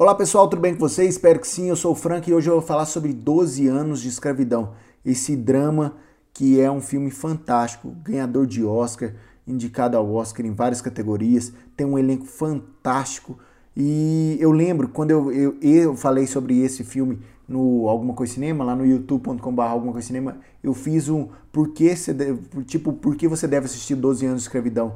Olá pessoal, tudo bem com vocês? Espero que sim. Eu sou o Frank e hoje eu vou falar sobre 12 anos de escravidão. Esse drama que é um filme fantástico, ganhador de Oscar, indicado ao Oscar em várias categorias, tem um elenco fantástico. E eu lembro quando eu, eu, eu falei sobre esse filme no Alguma Coisa Cinema, lá no youtube.com.br Alguma Coisa Cinema, eu fiz um por que você deve, tipo, por que você deve assistir 12 anos de escravidão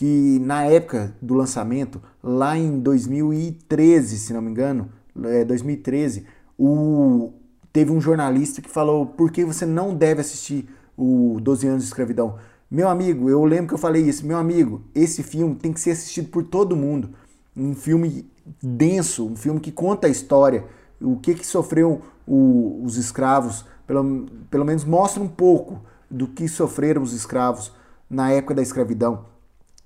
que na época do lançamento, lá em 2013, se não me engano, é 2013, o, teve um jornalista que falou por que você não deve assistir o 12 anos de escravidão. Meu amigo, eu lembro que eu falei isso, meu amigo, esse filme tem que ser assistido por todo mundo. Um filme denso, um filme que conta a história, o que que sofreu o, os escravos, pelo, pelo menos mostra um pouco do que sofreram os escravos na época da escravidão.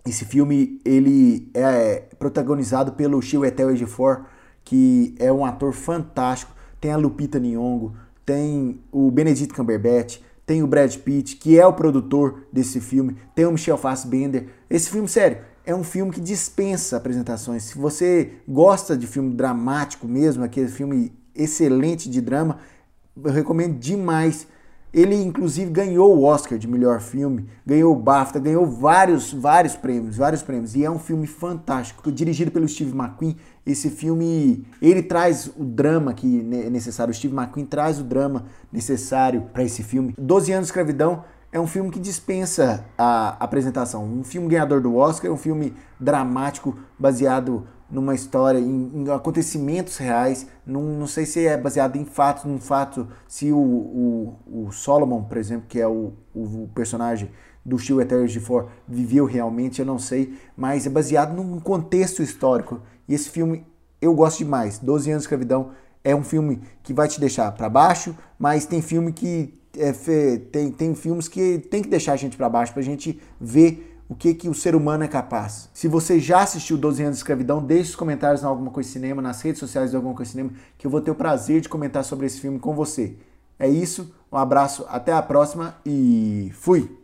Esse filme ele é protagonizado pelo Chiwetel Ejiofor, que é um ator fantástico. Tem a Lupita Nyong'o, tem o Benedict Cumberbatch, tem o Brad Pitt, que é o produtor desse filme, tem o Michel Fassbender. Esse filme, sério, é um filme que dispensa apresentações. Se você gosta de filme dramático mesmo, aquele filme excelente de drama, eu recomendo demais ele, inclusive, ganhou o Oscar de melhor filme, ganhou o BAFTA, ganhou vários, vários prêmios, vários prêmios. E é um filme fantástico, dirigido pelo Steve McQueen. Esse filme, ele traz o drama que é necessário. O Steve McQueen traz o drama necessário para esse filme. Doze anos de escravidão é um filme que dispensa a apresentação. Um filme ganhador do Oscar, um filme dramático, baseado numa história, em, em acontecimentos reais. Não, não, sei se é baseado em fatos, num fato, se o, o, o Solomon, por exemplo, que é o, o personagem do Steel Eternos de For, viveu realmente, eu não sei, mas é baseado num contexto histórico. E esse filme eu gosto demais. 12 anos de escravidão é um filme que vai te deixar para baixo, mas tem filme que é, tem, tem filmes que tem que deixar a gente para baixo pra gente ver o que, que o ser humano é capaz. Se você já assistiu 12 anos de escravidão, deixe os comentários na Alguma Coisa Cinema, nas redes sociais de Alguma Coisa Cinema, que eu vou ter o prazer de comentar sobre esse filme com você. É isso, um abraço, até a próxima e fui!